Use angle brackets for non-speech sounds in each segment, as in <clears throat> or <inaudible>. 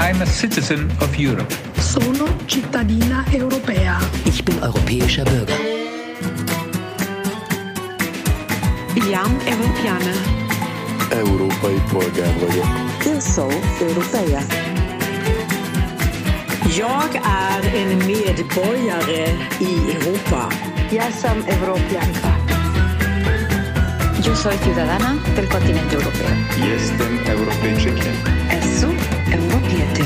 I'm a citizen of Europe. Sono cittadina europea. Ich bin europäischer Bürger. Jam Europeană. Európai polgár vagyok. Eu sou europeia. Jag är en medborgare i Europa. Jag som europeanka. Yo soy ciudadana del continente europeo. Jestem Europejczykiem. Esu europiete.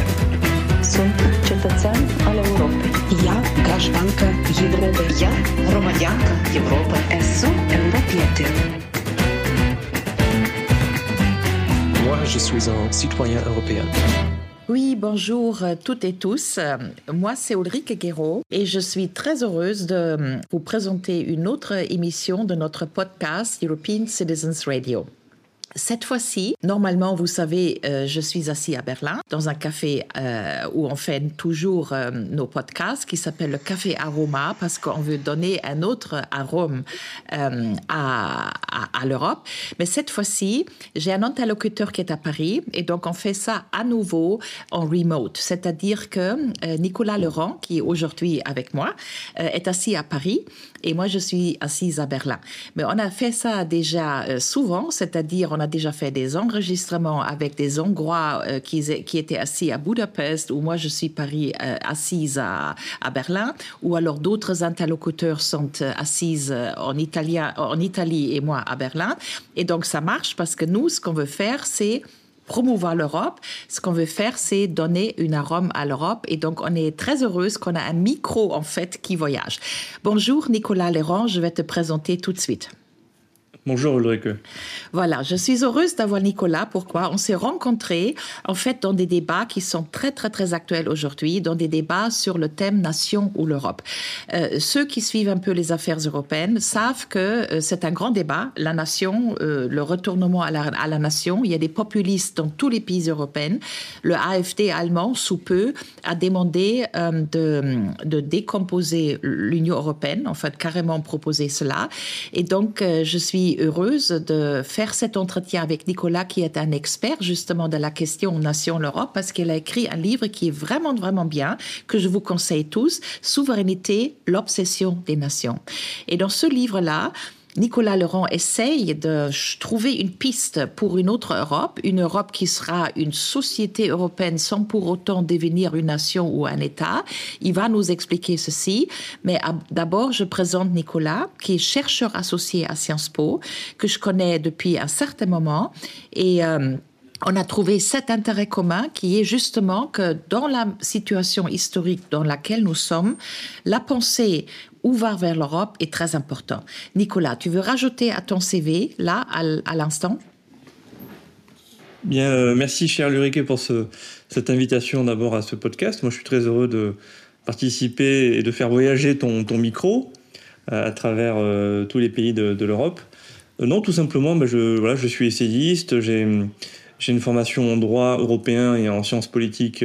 Sunt cetățean al Europei. Ja graștancă Europei. Ja romaniancă Europei. Esu europiete. Moi, je suis un citoyen européen. Oui, bonjour toutes et tous. Moi, c'est Ulrike Guéraud et je suis très heureuse de vous présenter une autre émission de notre podcast European Citizens Radio. Cette fois-ci, normalement, vous savez, euh, je suis assis à Berlin, dans un café euh, où on fait toujours euh, nos podcasts, qui s'appelle le Café Aroma, parce qu'on veut donner un autre arôme à, l'Europe. Mais cette fois-ci, j'ai un interlocuteur qui est à Paris, et donc on fait ça à nouveau en remote. C'est-à-dire que Nicolas Laurent, qui est aujourd'hui avec moi, est assis à Paris, et moi, je suis assise à Berlin. Mais on a fait ça déjà souvent, c'est-à-dire on a déjà fait des enregistrements avec des Hongrois euh, qui, étaient assis à Budapest, ou moi je suis Paris euh, assise à, Berlin, ou alors d'autres interlocuteurs sont euh, assises en, en Italie et moi à Berlin. Et donc ça marche parce que nous, ce qu'on veut faire, c'est promouvoir l'Europe. Ce qu'on veut faire, c'est donner une arôme à l'Europe. Et donc, on est très heureuse qu'on a un micro, en fait, qui voyage. Bonjour, Nicolas Léron. Je vais te présenter tout de suite. Bonjour Ulrike. Voilà, je suis heureuse d'avoir Nicolas. Pourquoi? On s'est rencontrés en fait dans des débats qui sont très très très actuels aujourd'hui, dans des débats sur le thème nation ou l'Europe. Euh, ceux qui suivent un peu les affaires européennes savent que euh, c'est un grand débat, la nation, euh, le retournement à la, nation. Il y a des populistes dans tous les pays européens. Le AFD allemand, sous peu, a demandé de, de, décomposer l'Union européenne, en fait carrément proposé cela. Et donc je suis heureuse de faire cet entretien avec Nicolas, qui est un expert justement de la question Nation l'Europe, parce qu'elle a écrit un livre qui est vraiment, vraiment bien, que je vous conseille tous, Souveraineté, l'obsession des nations. Et dans ce livre-là, Nicolas Laurent essaye de trouver une piste pour une autre Europe, une Europe qui sera une société européenne sans pour autant devenir une nation ou un État. Il va nous expliquer ceci, mais d'abord je présente Nicolas, qui est chercheur associé à Sciences Po, que je connais depuis un certain moment et euh, on a trouvé cet intérêt commun qui est justement que dans la situation historique dans laquelle nous sommes, la pensée ouvert vers l'Europe est très important. Nicolas, tu veux rajouter à ton CV, là, à, l'instant? Bien, euh, merci cher Lurique pour ce, cette invitation d'abord à ce podcast. Moi, je suis très heureux de participer et de faire voyager ton, ton micro euh, à travers euh, tous les pays de, l'Europe. Non, tout simplement, ben, je, suis essayiste, j'ai une formation en droit européen et en sciences politiques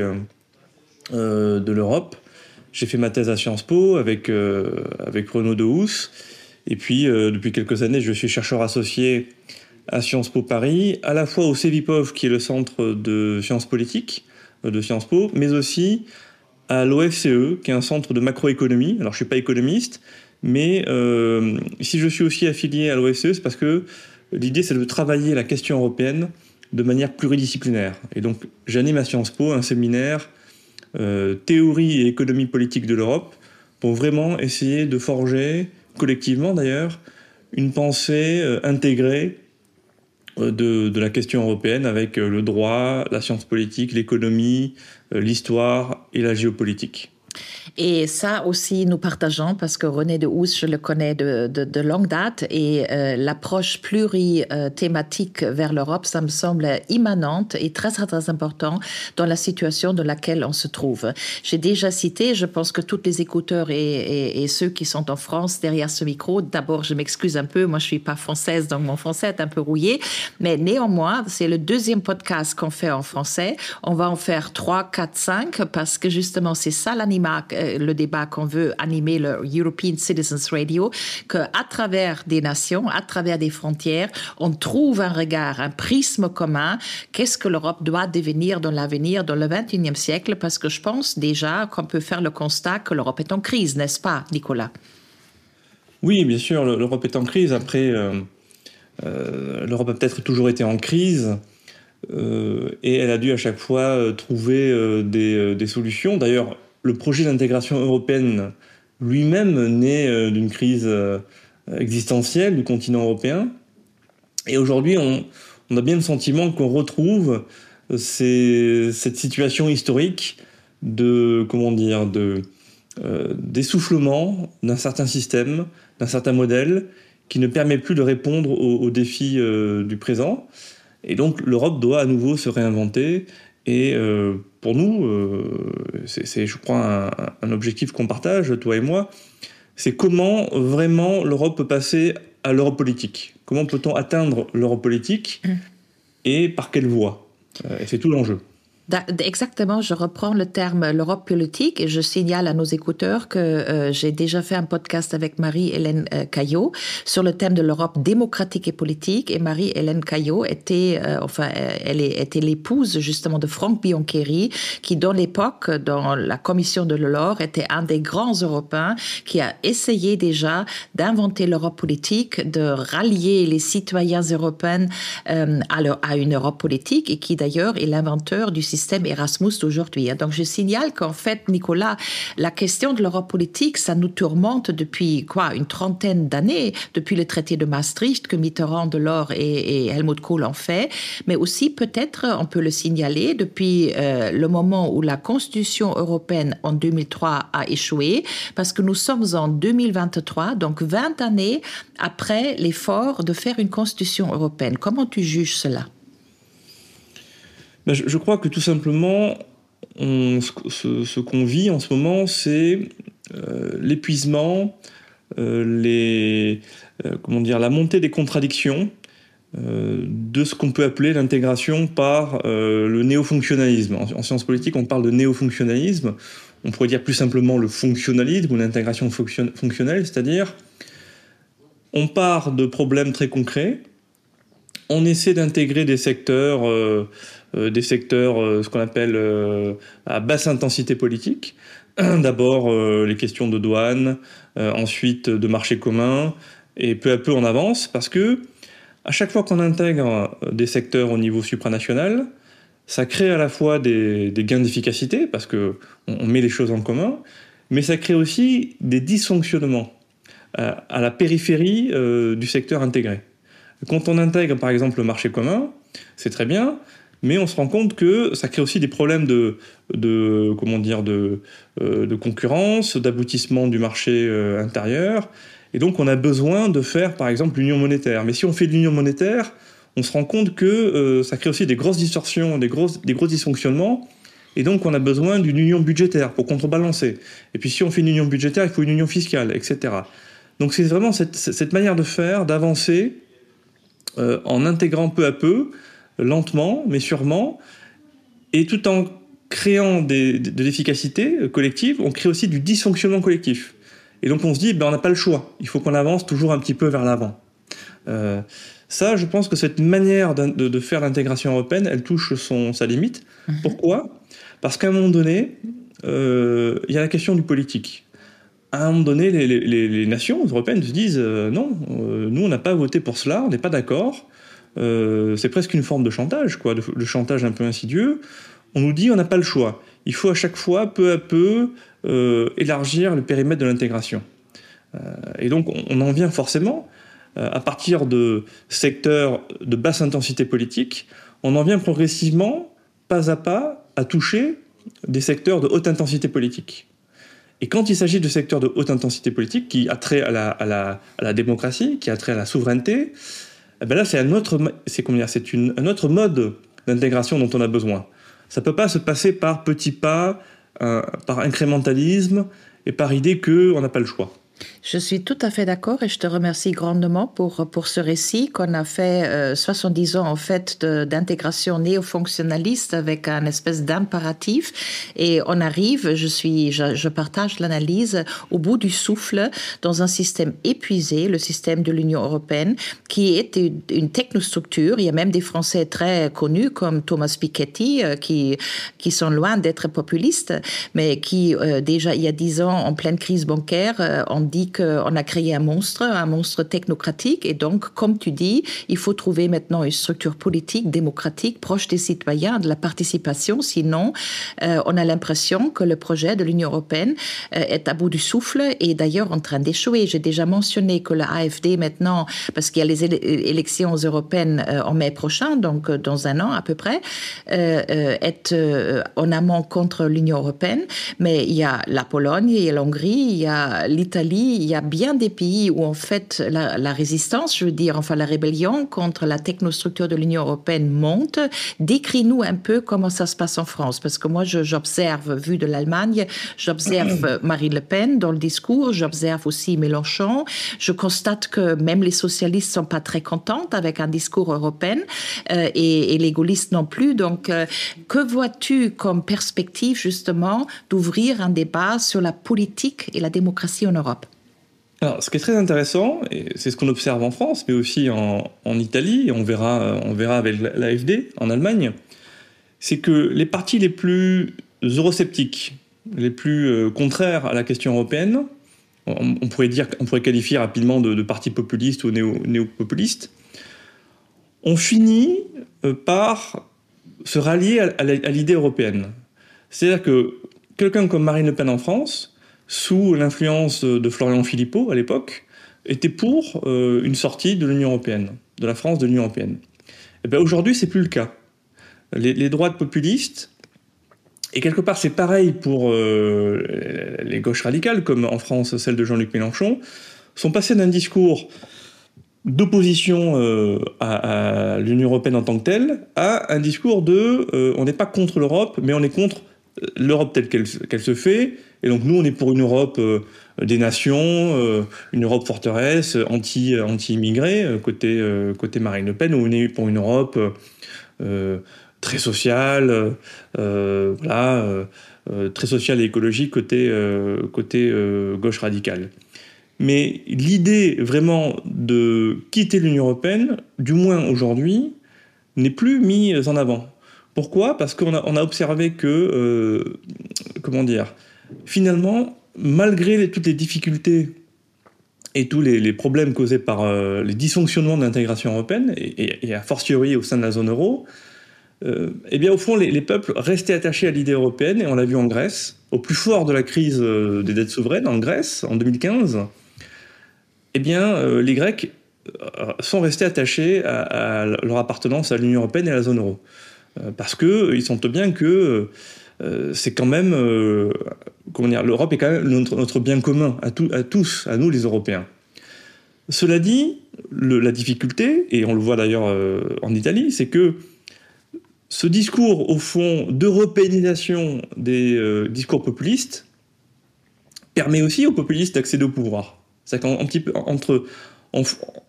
de l'Europe. J'ai fait ma thèse à Sciences Po avec, euh, avec Renaud Dehousse. Et puis, euh, depuis quelques années, je suis chercheur associé à Sciences Po Paris, à la fois au CEVIPOV, qui est le centre de sciences politiques euh, de Sciences Po, mais aussi à l'OFCE, qui est un centre de macroéconomie. Alors, je ne suis pas économiste, mais euh, si je suis aussi affilié à l'OFCE, c'est parce que l'idée, c'est de travailler la question européenne de manière pluridisciplinaire. Et donc, j'anime à Sciences Po un séminaire théorie et économie politique de l'Europe pour vraiment essayer de forger, collectivement d'ailleurs, une pensée euh, intégrée euh, de, de, la question européenne avec le droit, la science politique, l'économie, l'histoire et la géopolitique. Et ça aussi, nous partageons parce que René de Housse, je le connais de, longue date et euh, l'approche plurithématique vers l'Europe, ça me semble immanente et très, très, très important dans la situation dans laquelle on se trouve. J'ai déjà cité, je pense que tous les écouteurs et, ceux qui sont en France derrière ce micro, d'abord, je m'excuse un peu, moi je suis pas française, donc mon français est un peu rouillé, mais néanmoins, c'est le deuxième podcast qu'on fait en français. On va en faire trois, quatre, cinq parce que justement, c'est ça l'animateur euh, le débat qu'on veut animer le European Citizens Radio, qu'à travers des nations, à travers des frontières, on trouve un regard, un prisme commun. Qu'est-ce que l'Europe doit devenir dans l'avenir, dans le 21e siècle? Parce que je pense déjà qu'on peut faire le constat que l'Europe est en crise, n'est-ce pas, Nicolas? Oui, bien sûr, l'Europe est en crise. Après, euh, euh, l'Europe a peut-être toujours été en crise. Et elle a dû à chaque fois trouver des, des, solutions. D'ailleurs, le projet d'intégration européenne lui-même naît d'une crise existentielle du continent européen. Et aujourd'hui, on, a bien le sentiment qu'on retrouve ces, cette situation historique de, comment dire, de, euh, d'essoufflement d'un certain système, d'un certain modèle qui ne permet plus de répondre aux, défis euh, du présent. Et donc l'Europe doit à nouveau se réinventer. Et euh, pour nous, euh, c'est je crois un, un objectif qu'on partage, toi et moi, c'est comment vraiment l'Europe peut passer à l'Europe politique. Comment peut-on atteindre l'Europe politique et par quelle voie? Euh, Et c'est tout l'enjeu. Exactement, je reprends le terme l'Europe politique. Et je signale à nos écouteurs que euh, j'ai déjà fait un podcast avec Marie-Hélène euh, Caillot sur le thème de l'Europe démocratique et politique. Et Marie-Hélène Caillot était, euh, enfin, elle était l'épouse justement de Franck Biancheri qui dans l'époque, dans la commission de l'Or, était un des grands Européens qui a essayé déjà d'inventer l'Europe politique, de rallier les citoyens européens euh, à, leur, à une Europe politique et qui d'ailleurs est l'inventeur du système système Erasmus d'aujourd'hui. Donc je signale qu'en fait, Nicolas, la question de l'Europe politique, ça nous tourmente depuis quoi Une trentaine d'années, depuis le traité de Maastricht que Mitterrand, Delors et, et Helmut Kohl ont fait, mais aussi peut-être, on peut le signaler, depuis euh, le moment où la Constitution européenne en 2003 a échoué, parce que nous sommes en 2023, donc 20 années après l'effort de faire une Constitution européenne. Comment tu juges cela? Ben, je, crois que tout simplement, ce, qu'on vit en ce moment, c'est euh, l'épuisement, euh, euh, la montée des contradictions de ce qu'on peut appeler l'intégration par le néofonctionnalisme. En, en sciences politiques, on parle de néofonctionnalisme. On pourrait dire plus simplement le fonctionnalisme ou l'intégration fonction, fonctionnelle, c'est-à-dire on part de problèmes très concrets, on essaie d'intégrer des secteurs des secteurs, euh, ce qu'on appelle euh, à basse intensité politique. <clears throat> D'abord les questions de douane, ensuite de marché commun, et peu à peu on avance parce que à chaque fois qu'on intègre des secteurs au niveau supranational, ça crée à la fois des, gains d'efficacité parce que on, met les choses en commun, mais ça crée aussi des dysfonctionnements euh, à la périphérie euh, du secteur intégré. Quand on intègre par exemple le marché commun, c'est très bien, mais on se rend compte que ça crée aussi des problèmes de, comment dire euh, de concurrence, d'aboutissement du marché euh, intérieur, et donc on a besoin de faire par exemple l'union monétaire. Mais si on fait de l'union monétaire, on se rend compte que euh, ça crée aussi des grosses distorsions, des grosses, des gros dysfonctionnements, et donc on a besoin d'une union budgétaire pour contrebalancer. Et puis si on fait une union budgétaire, il faut une union fiscale, etc. Donc c'est vraiment cette, manière de faire, d'avancer en intégrant peu à peu lentement, mais sûrement, et tout en créant des, de l'efficacité collective, on crée aussi du dysfonctionnement collectif. Et donc on se dit, ben, on n'a pas le choix, il faut qu'on avance toujours un petit peu vers l'avant. Euh, ça, je pense que cette manière de, de faire l'intégration européenne, elle touche son, sa limite. Mmh. Pourquoi? Parce qu'à un moment donné, euh, il y a la question du politique. À un moment donné, les, les, les nations européennes se disent euh, non, nous on n'a pas voté pour cela, on n'est pas d'accord. Euh, c'est presque une forme de chantage, quoi, de, chantage un peu insidieux. On nous dit on n'a pas le choix. Il faut à chaque fois, peu à peu, euh, élargir le périmètre de l'intégration. Euh, et donc on, en vient forcément, à partir de secteurs de basse intensité politique, on en vient progressivement, pas à pas, à toucher des secteurs de haute intensité politique. Et quand il s'agit de secteurs de haute intensité politique qui a trait à la, à la, à la démocratie, qui a trait à la souveraineté, eh ben là, c'est un autre, mode d'intégration dont on a besoin. Ça peut pas se passer par petits pas, euh, par incrémentalisme et par idée que on n'a pas le choix. Je suis tout à fait d'accord et je te remercie grandement pour, pour ce récit qu'on a fait euh, 70 ans en fait d'intégration néo-fonctionnaliste avec un espèce d'impératif et on arrive, je suis, je, partage l'analyse au bout du souffle dans un système épuisé, le système de l'Union européenne, qui est une, technostructure. Il y a même des Français très connus comme Thomas Piketty euh, qui, qui sont loin d'être populistes, mais qui euh, déjà il y a dix ans en pleine crise bancaire, euh, on dit qu'on a créé un monstre, un monstre technocratique. Et donc, comme tu dis, il faut trouver maintenant une structure politique, démocratique, proche des citoyens, de la participation. Sinon, euh, on a l'impression que le projet de l'Union européenne euh, est à bout du souffle et d'ailleurs en train d'échouer. J'ai déjà mentionné que la AFD maintenant, parce qu'il y a les élections européennes euh, en mai prochain, donc dans un an à peu près, est en amont contre l'Union européenne. Mais il y a la Pologne, il y a l'Hongrie, il y a l'Italie, y a bien des pays où en fait la, la, résistance, je veux dire, enfin la rébellion contre la technostructure de l'Union européenne monte. Décris-nous un peu comment ça se passe en France, parce que moi j'observe, vu de l'Allemagne, j'observe <clears throat> Marine Le Pen dans le discours, j'observe aussi Mélenchon. Je constate que même les socialistes sont pas très contentes avec un discours européen euh, et, et les gaullistes non plus. Donc, euh, que vois-tu comme perspective justement d'ouvrir un débat sur la politique et la démocratie en Europe? Alors, ce qui est très intéressant, et c'est ce qu'on observe en France, mais aussi en, Italie, et on verra, on verra avec l'AFD en Allemagne, c'est que les partis les plus eurosceptiques, les plus euh, contraires à la question européenne, on, pourrait dire, on pourrait qualifier rapidement de, partis populistes ou néo-populistes, néo ont fini euh, par se rallier à l'idée européenne. C'est-à-dire que quelqu'un comme Marine Le Pen en France, sous l'influence de Florian Philippot à l'époque, était pour euh, une sortie de l'Union européenne, de la France de l'Union européenne. Et bien aujourd'hui, c'est plus le cas. Les, droites populistes, et quelque part c'est pareil pour euh, les gauches radicales, comme en France celle de Jean-Luc Mélenchon, sont passées d'un discours d'opposition euh, à, l'Union européenne en tant que telle à un discours de on n'est pas contre l'Europe, mais on est contre l'Europe telle qu'elle qu se fait. Et donc nous, on est pour une Europe euh, des nations, euh, une Europe forteresse, anti, anti-immigrés, euh, côté, euh, côté Marine Le Pen, ou on est pour une Europe euh, très sociale, euh, voilà, très sociale et écologique côté, côté gauche radicale. Mais l'idée vraiment de quitter l'Union européenne, du moins aujourd'hui, n'est plus mise en avant. Pourquoi? Parce qu'on a, observé que, euh, comment dire, finalement, malgré toutes les difficultés et tous les, problèmes causés par euh, les dysfonctionnements de l'intégration européenne, et, et, a fortiori au sein de la zone euro, euh, eh bien, au fond, les, les, peuples restaient attachés à l'idée européenne, et on l'a vu en Grèce, au plus fort de la crise euh, des dettes souveraines, en Grèce, en 2015, eh bien, euh, les Grecs sont restés attachés à, leur appartenance à l'Union européenne et à la zone euro. Parce qu'ils sentent bien que c'est quand même, euh, comment dire, l'Europe est quand même notre, bien commun à, tous, à nous les Européens. Cela dit, la difficulté, et on le voit d'ailleurs euh, en Italie, c'est que ce discours, au fond, d'européanisation des euh, discours populistes permet aussi aux populistes d'accéder au pouvoir. C'est-à-dire qu'en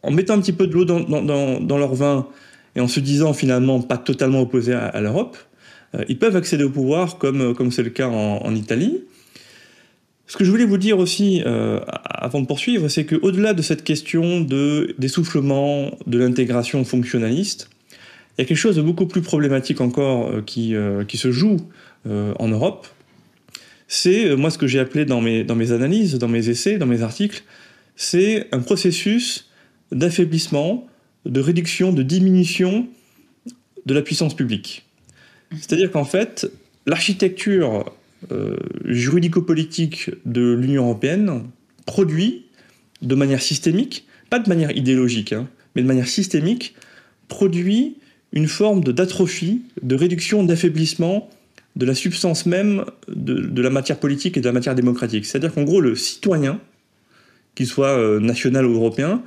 en, mettant un petit peu de l'eau dans, leur vin et en se disant finalement pas totalement opposés à, l'Europe, euh, ils peuvent accéder au pouvoir comme comme c'est le cas en, Italie. Ce que je voulais vous dire aussi euh, avant de poursuivre, c'est qu'au-delà de cette question de d'essoufflement, de l'intégration fonctionnaliste, il y a quelque chose de beaucoup plus problématique encore euh, qui, euh, qui se joue euh, en Europe. C'est euh, moi ce que j'ai appelé dans mes, dans mes analyses, dans mes essais, dans mes articles, c'est un processus d'affaiblissement, de réduction, de diminution de la puissance publique. C'est-à-dire qu'en fait, l'architecture euh, juridico-politique de l'Union européenne produit de manière systémique, pas de manière idéologique, hein, mais de manière systémique, produit une forme d'atrophie, de, de, réduction, d'affaiblissement de la substance même de, de, la matière politique et de la matière démocratique. C'est-à-dire qu'en gros, le citoyen, qu'il soit euh, national ou européen,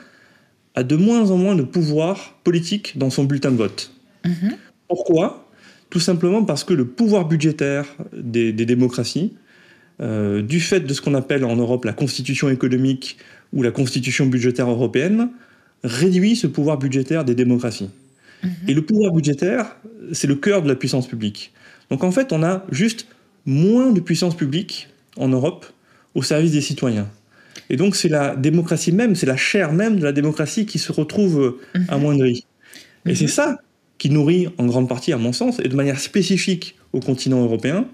a de moins en moins de pouvoir politique dans son bulletin de vote. -hmm. Pourquoi? Tout simplement parce que le pouvoir budgétaire des, des démocraties, euh, du fait de ce qu'on appelle en Europe la constitution économique où la constitution budgétaire européenne réduit ce pouvoir budgétaire des démocraties. Mmh. Et le pouvoir budgétaire, c'est le cœur de la puissance publique. Donc en fait, on a juste moins de puissance publique en Europe au service des citoyens. Et donc c'est la démocratie même, c'est la chair même de la démocratie qui se retrouve mmh. amoindrie. Et c'est ça qui nourrit en grande partie, à mon sens, et de manière spécifique au continent européen,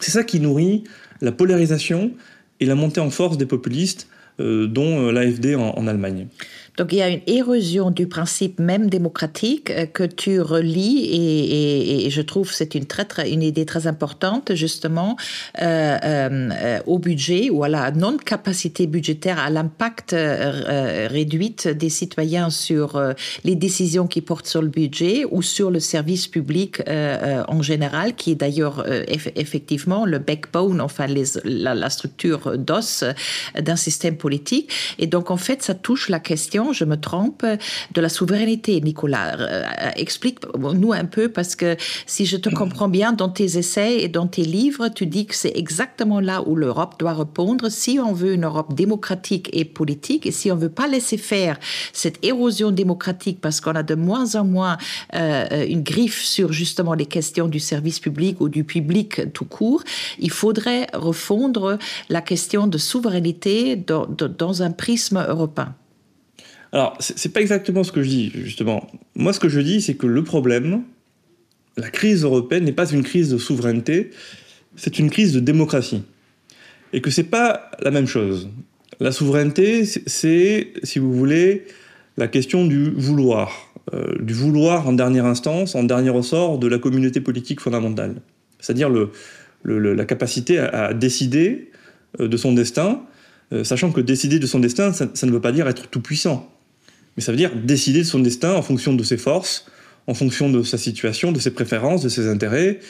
c'est ça qui nourrit la polarisation et la montée en force des populistes, euh, dont euh, l'AFD en, en Allemagne. Donc il y a une érosion du principe même démocratique euh, que tu relis et, et, et je trouve c'est une très, très une idée très importante justement euh, euh, au budget ou à la non capacité budgétaire à l'impact euh, réduit des citoyens sur euh, les décisions qui portent sur le budget ou sur le service public euh, en général qui est d'ailleurs eff effectivement le backbone enfin les, la, la structure d'os d'un système politique. Et donc en fait ça touche la question je me trompe, de la souveraineté, Nicolas. Euh, Explique-nous un peu, parce que si je te comprends bien, dans tes essais et dans tes livres, tu dis que c'est exactement là où l'Europe doit répondre si on veut une Europe démocratique et politique, et si on veut pas laisser faire cette érosion démocratique, parce qu'on a de moins en moins euh, une griffe sur justement les questions du service public ou du public tout court, il faudrait refondre la question de souveraineté dans, dans un prisme européen. Alors, c'est pas exactement ce que je dis, justement. Moi, ce que je dis, c'est que le problème, la crise européenne n'est pas une crise de souveraineté, c'est une crise de démocratie. Et que c'est pas la même chose. La souveraineté, c'est, si vous voulez, la question du vouloir. Euh, du vouloir en dernière instance, en dernier ressort de la communauté politique fondamentale. C'est-à-dire la capacité à, à décider euh, de son destin, euh, sachant que décider de son destin, ça, ça ne veut pas dire être tout puissant mais ça veut dire décider de son destin en fonction de ses forces, en fonction de sa situation, de ses préférences, de ses intérêts,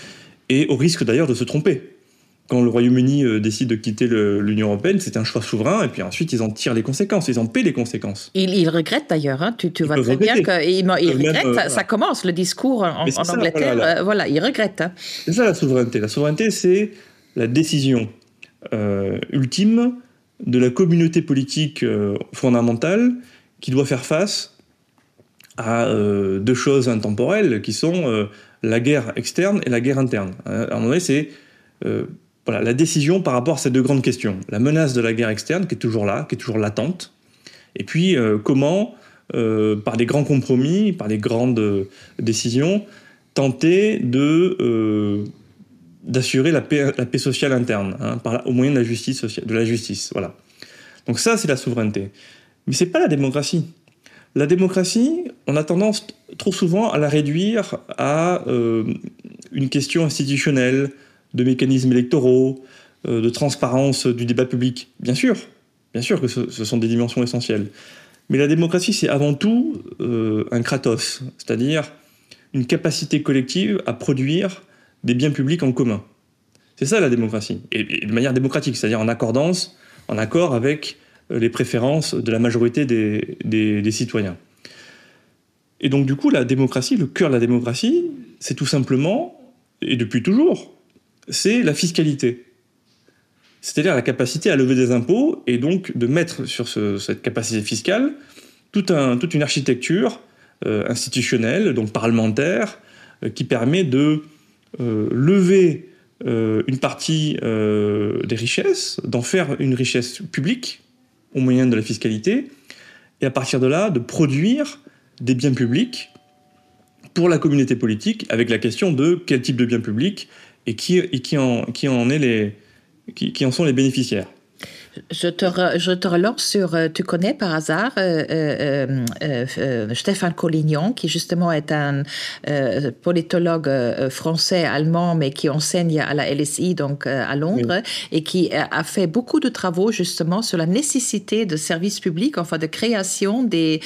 et au risque d'ailleurs de se tromper. Quand le Royaume-Uni euh, décide de quitter l'Union européenne, c'est un choix souverain, et puis ensuite ils en tirent les conséquences, ils en paient les conséquences. Il, il regrette d'ailleurs, hein, tu, tu vois très bien qu'il il, il regrette, même, euh, ça, ça, commence le discours en, en ça, Angleterre, voilà, euh, voilà, il regrette. Hein. C'est ça la souveraineté. La souveraineté, c'est la décision euh, ultime de la communauté politique euh, fondamentale qui doit faire face à euh, deux choses intemporelles qui sont euh, la guerre externe et la guerre interne. Euh, à un moment donné, c'est voilà, la décision par rapport à ces deux grandes questions. La menace de la guerre externe qui est toujours là, qui est toujours latente, et puis comment, par des grands compromis, par des grandes décisions, tenter de d'assurer la paix, la paix sociale interne, hein, par, au moyen de la justice sociale, de la justice. Voilà. Donc ça, c'est la souveraineté. Mais c'est pas la démocratie. La démocratie, on a tendance trop souvent à la réduire à euh, une question institutionnelle, de mécanismes électoraux, euh, de transparence du débat public. Bien sûr, bien sûr que ce, sont des dimensions essentielles. Mais la démocratie, c'est avant tout euh, un kratos, c'est-à-dire une capacité collective à produire des biens publics en commun. C'est ça la démocratie, et, et de manière démocratique, c'est-à-dire en accordance, en accord avec les préférences de la majorité des, citoyens. Et donc du coup, la démocratie, le cœur de la démocratie, c'est tout simplement, et depuis toujours, c'est la fiscalité. C'est-à-dire la capacité à lever des impôts et donc de mettre sur ce, cette capacité fiscale toute une architecture euh, institutionnelle, donc parlementaire, euh, qui permet de euh, lever une partie des richesses, d'en faire une richesse publique, au moyen de la fiscalité, et à partir de là, de produire des biens publics pour la communauté politique, avec la question de quel type de biens publics et qui, et qui, en, qui, en, qui en sont les bénéficiaires. Je te, re, je te relance sur, euh, tu connais par hasard euh, euh, Stéphane Collignon, qui justement est un politologue euh, français, allemand, mais qui enseigne à la LSI, donc à Londres, oui. et qui a fait beaucoup de travaux justement sur la nécessité de services publics, enfin de création des,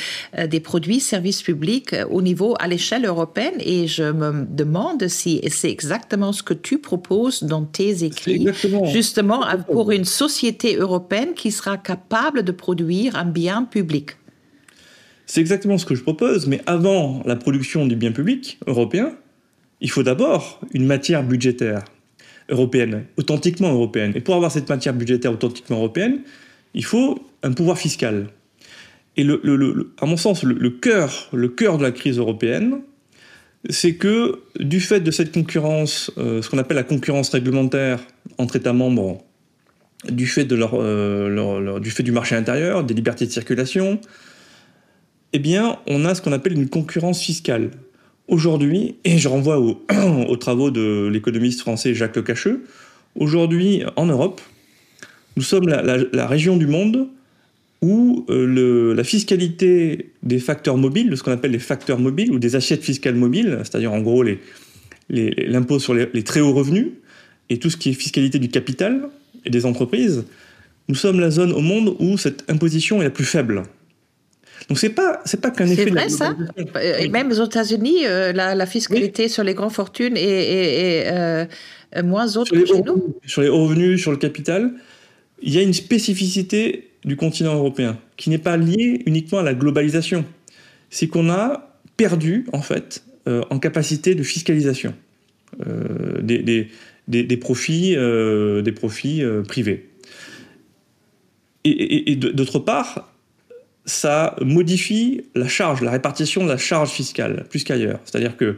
des produits services publics au niveau, à l'échelle européenne. Et je me demande si c'est exactement ce que tu proposes dans tes écrits, justement pour une société européenne qui sera capable de produire un bien public. C'est exactement ce que je propose, mais avant la production du bien public européen, il faut d'abord une matière budgétaire européenne, authentiquement européenne. Et pour avoir cette matière budgétaire authentiquement européenne, il faut un pouvoir fiscal. Et à mon sens, le, cœur, le cœur de la crise européenne, c'est que du fait de cette concurrence, euh, ce qu'on appelle la concurrence réglementaire entre États membres, du fait, de euh, du fait du marché intérieur, des libertés de circulation, eh bien, on a ce qu'on appelle une concurrence fiscale. Aujourd'hui, et je renvoie <clears throat> aux travaux de l'économiste français Jacques Lecacheux, aujourd'hui en Europe, nous sommes la, région du monde où euh, la fiscalité des facteurs mobiles, de ce qu'on appelle les facteurs mobiles ou des assiettes fiscales mobiles, c'est-à-dire en gros l'impôt sur les, très hauts revenus et tout ce qui est fiscalité du capital et des entreprises, nous sommes la zone au monde où cette imposition est la plus faible. Donc c'est pas c'est pas qu'un effet. C'est vrai ça. Et même aux États-Unis, euh, la, fiscalité sur les grandes fortunes est, euh, moins haute que chez nous. Sur les hauts revenus, sur le capital, il y a une spécificité du continent européen qui n'est pas liée uniquement à la globalisation. C'est qu'on a perdu en fait euh, en capacité de fiscalisation des, des, des profits privés. Et, et d'autre part, ça modifie la charge, la répartition de la charge fiscale, plus qu'ailleurs. C'est-à-dire que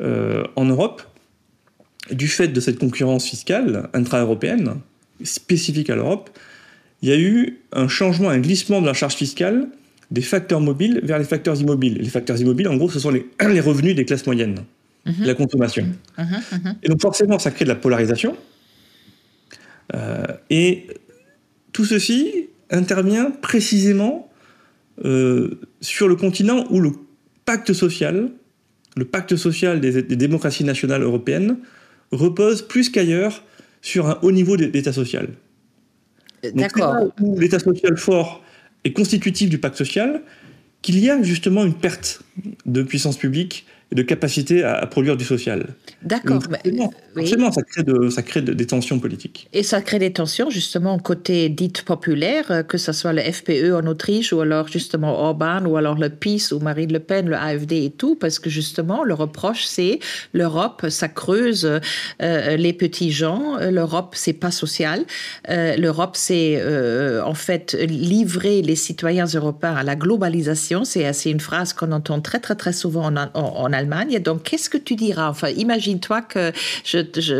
euh, en Europe, du fait de cette concurrence fiscale intra-européenne, spécifique à l'Europe, il y a eu un changement, un glissement de la charge fiscale des facteurs mobiles vers les facteurs immobiles. Les facteurs immobiles, en gros, ce sont les, <clears throat> revenus des classes moyennes, la consommation. Et donc forcément, ça crée de la polarisation. Euh, et tout ceci intervient précisément euh, sur le continent où le pacte social, le pacte social des, démocraties nationales européennes, repose plus qu'ailleurs sur un haut niveau d'État social. D'accord. L'État social fort est constitutif du pacte social, qu'il y a justement une perte de puissance publique de capacité à, produire du social. D'accord. Forcément, ça crée, de, ça crée des tensions politiques. Et ça crée des tensions justement côté dite populaire, euh, que ce soit le FPE en Autriche ou alors justement Orban ou alors le PIS ou Marine Le Pen, le AFD et tout, parce que justement le reproche c'est l'Europe, ça creuse euh, les petits gens, l'Europe c'est pas social, euh, l'Europe c'est en fait livrer les citoyens européens à la globalisation, c'est une phrase qu'on entend très très très souvent en, en, en Allemagne. Donc, qu'est-ce que tu diras? Enfin, imagine-toi que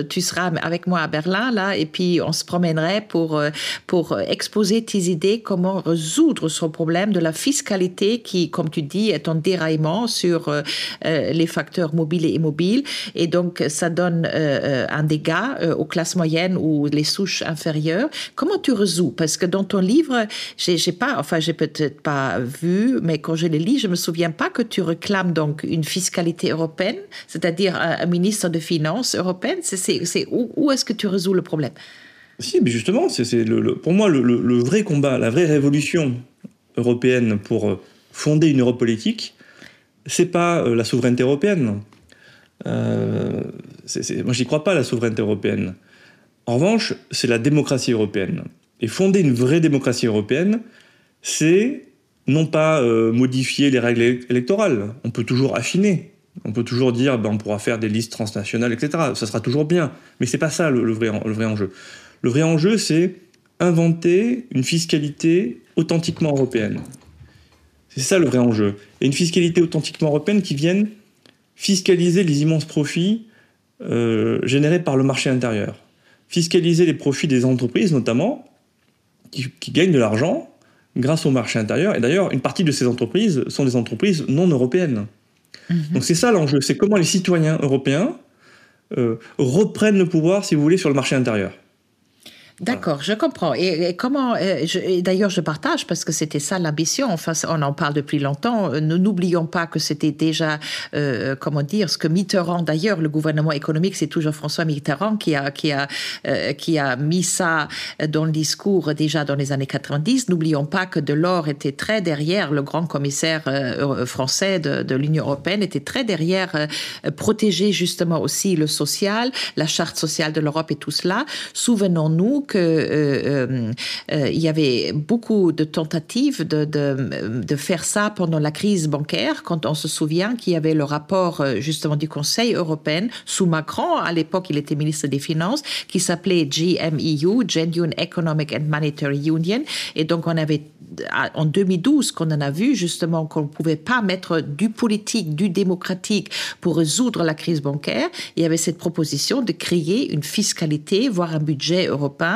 tu seras avec moi à Berlin, là, et puis on se promènerait pour, euh, pour exposer tes idées, comment résoudre ce problème de la fiscalité qui, comme tu dis, est en déraillement sur euh, euh, les facteurs mobiles et immobiles. Et donc, ça donne un dégât aux classes moyennes ou les souches inférieures. Comment tu résous? Parce que dans ton livre, j'ai pas, enfin, j'ai peut-être pas vu, mais quand je les lis, je me souviens pas que tu réclames donc une fiscalité européenne, c'est-à-dire un, ministre de Finances européenne C'est où, est-ce que tu résous le problème? Si, mais justement, c'est pour moi le, vrai combat, la vraie révolution européenne pour euh, fonder une Europe politique, c'est pas euh, la souveraineté européenne. Euh, moi, j'y crois pas la souveraineté européenne. En revanche, c'est la démocratie européenne. Et fonder une vraie démocratie européenne, c'est non pas euh, modifier les règles électorales, on peut toujours affiner, on peut toujours dire ben, on pourra faire des listes transnationales, etc. Ça sera toujours bien, mais c'est pas ça le, vrai, le vrai enjeu. Le vrai enjeu, c'est inventer une fiscalité authentiquement européenne. C'est ça le vrai enjeu. Et une fiscalité authentiquement européenne qui vienne fiscaliser les immenses profits euh, générés par le marché intérieur. Fiscaliser les profits des entreprises, notamment, qui, qui gagnent de l'argent grâce au marché intérieur. Et d'ailleurs, une partie de ces entreprises sont des entreprises non européennes. Mhm. Donc c'est ça l'enjeu, c'est comment les citoyens européens euh, reprennent le pouvoir, si vous voulez, sur le marché intérieur. D'accord, je comprends. Et, comment, euh, d'ailleurs, je partage parce que c'était ça l'ambition. Enfin, on en parle depuis longtemps. Nous n'oublions pas que c'était déjà, euh, comment dire, ce que Mitterrand, d'ailleurs, le gouvernement économique, c'est toujours François Mitterrand qui a, qui a, euh, qui a mis ça dans le discours déjà dans les années 90. N'oublions pas que Delors était très derrière, le grand commissaire français de, de l'Union européenne était très derrière protéger justement aussi le social, la charte sociale de l'Europe et tout cela. Souvenons-nous que euh, euh, il y avait beaucoup de tentatives de, faire ça pendant la crise bancaire, quand on se souvient qu'il y avait le rapport justement du Conseil européen sous Macron, à l'époque il était ministre des Finances, qui s'appelait GMEU, Genuine Economic and Monetary Union, et donc on avait en 2012 qu'on en a vu justement qu'on ne pouvait pas mettre du politique, du démocratique pour résoudre la crise bancaire. Il y avait cette proposition de créer une fiscalité, voire un budget européen.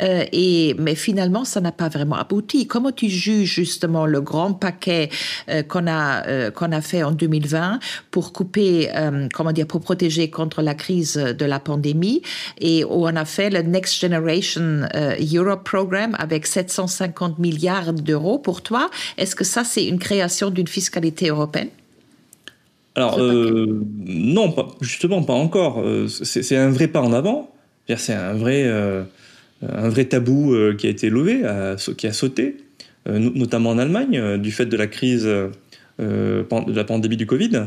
Euh, et, mais finalement, ça n'a pas vraiment abouti. Comment tu juges justement le grand paquet euh, qu'on a, euh, qu'on a fait en 2020 pour couper, comment dire, pour protéger contre la crise de la pandémie? Et où on a fait le Next Generation Europe Program avec 750 milliards d'euros pour toi. Est-ce que ça, c'est une création d'une fiscalité européenne? Alors, euh, non, pas, justement, pas encore. C'est un vrai pas en avant. C'est un vrai, euh, un vrai tabou euh, qui a été levé, qui a sauté, euh, notamment en Allemagne, du fait de la crise de la pandémie du Covid.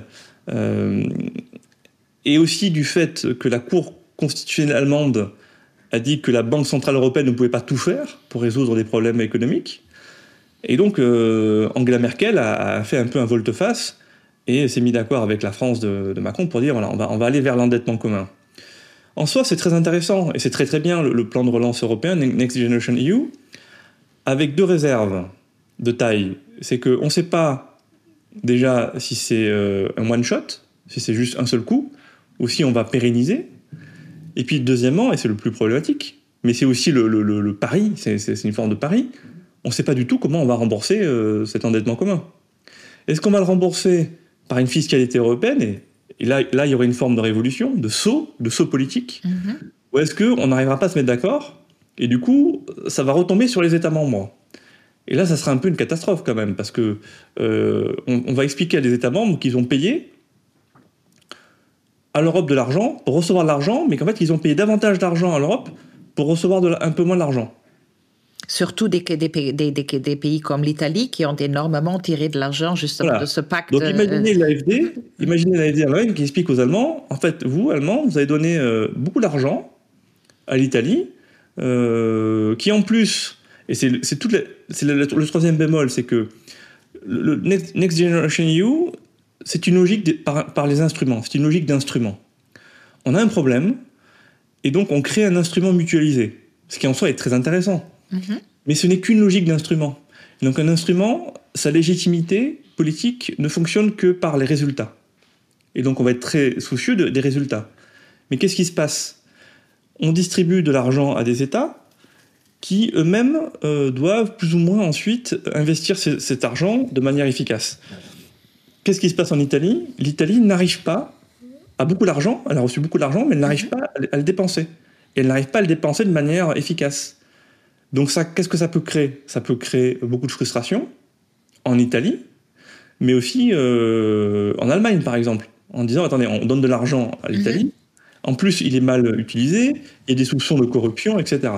et aussi du fait que la Cour constitutionnelle allemande a dit que la Banque centrale européenne ne pouvait pas tout faire pour résoudre des problèmes économiques. Et donc, euh, Angela Merkel a, fait un peu un volte-face et s'est mis d'accord avec la France de, de, Macron pour dire voilà, on va, on va aller vers l'endettement commun. En soi, c'est très intéressant et c'est très très bien le, plan de relance européen, Next Generation EU, avec deux réserves de taille. C'est qu'on ne sait pas déjà si c'est euh, un one-shot, si c'est juste un seul coup, ou si on va pérenniser. Et puis, deuxièmement, et c'est le plus problématique, mais c'est aussi le, pari, c'est une forme de pari, on ne sait pas du tout comment on va rembourser euh, cet endettement commun. Est-ce qu'on va le rembourser par une fiscalité européenne? Et, là, là, il y aurait une forme de révolution, de saut, de saut politique mm -hmm. Ou est-ce qu'on n'arrivera pas à se mettre d'accord et du coup, ça va retomber sur les États membres Et là, ça sera un peu une catastrophe quand même, parce que euh, on, on, va expliquer à des États membres qu'ils ont payé à l'Europe de l'argent pour recevoir de l'argent, mais qu'en fait, ils ont payé davantage d'argent à l'Europe pour recevoir de, un peu moins d'argent. Surtout des, des, des, des pays comme l'Italie qui ont énormément tiré de l'argent justement voilà. de ce pacte. Donc imaginez l'AFD, imaginez l'AFD qui explique aux Allemands, en fait, vous, Allemands, vous avez donné euh, beaucoup d'argent à l'Italie, euh, qui en plus, et c'est le, troisième bémol, c'est que le Next, Next Generation EU, c'est une logique de, par, par les instruments, c'est une logique d'instrument. On a un problème, et donc on crée un instrument mutualisé, ce qui en soi est très intéressant. Mm -hmm. Mais ce n'est qu'une logique d'instrument. Donc un instrument, sa légitimité politique ne fonctionne que par les résultats. Et donc on va être très soucieux de, des résultats. Mais qu'est-ce qui se passe? On distribue de l'argent à des États qui eux-mêmes euh, doivent plus ou moins ensuite investir cet argent de manière efficace. Qu'est-ce qui se passe en Italie? L'Italie n'arrive pas à beaucoup d'argent, elle a reçu beaucoup d'argent, mais elle n'arrive pas à le dépenser. Et elle n'arrive pas à le dépenser de manière efficace. Donc ça, qu'est-ce que ça peut créer? Ça peut créer beaucoup de frustration en Italie, mais aussi euh, en Allemagne, par exemple, en disant, attendez, on donne de l'argent à l'Italie, -hmm. en plus il est mal utilisé, il y a des soupçons de corruption, etc.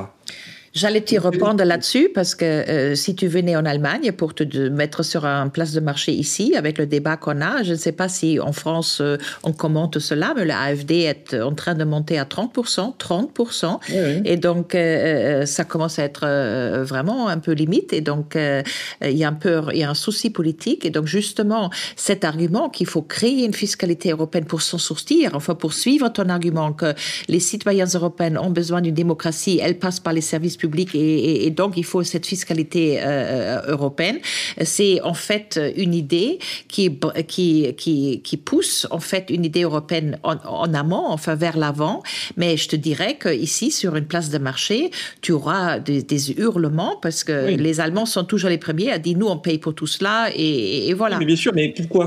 J'allais t'y répondre là-dessus parce que euh, si tu venais en Allemagne pour te de mettre sur un place de marché ici, avec le débat qu'on a, je ne sais pas si en France euh, on commente cela, mais l'AFD est en train de monter à 30%, 30%. Oui, oui. Et donc, euh, ça commence à être vraiment un peu limite. Et donc, il y a un peu, il y a un souci politique. Et donc, justement, cet argument qu'il faut créer une fiscalité européenne pour s'en sortir, enfin, pour suivre ton argument que les citoyens européens ont besoin d'une démocratie, elle passe par les services public et, et, et, donc il faut cette fiscalité euh, européenne. C'est en fait une idée qui, qui, qui, qui, pousse en fait une idée européenne en, en amont, enfin vers l'avant. Mais je te dirais qu'ici, sur une place de marché, tu auras des, des hurlements parce que oui. les Allemands sont toujours les premiers à dire nous on paye pour tout cela et, et voilà. Oui, mais bien sûr, mais pourquoi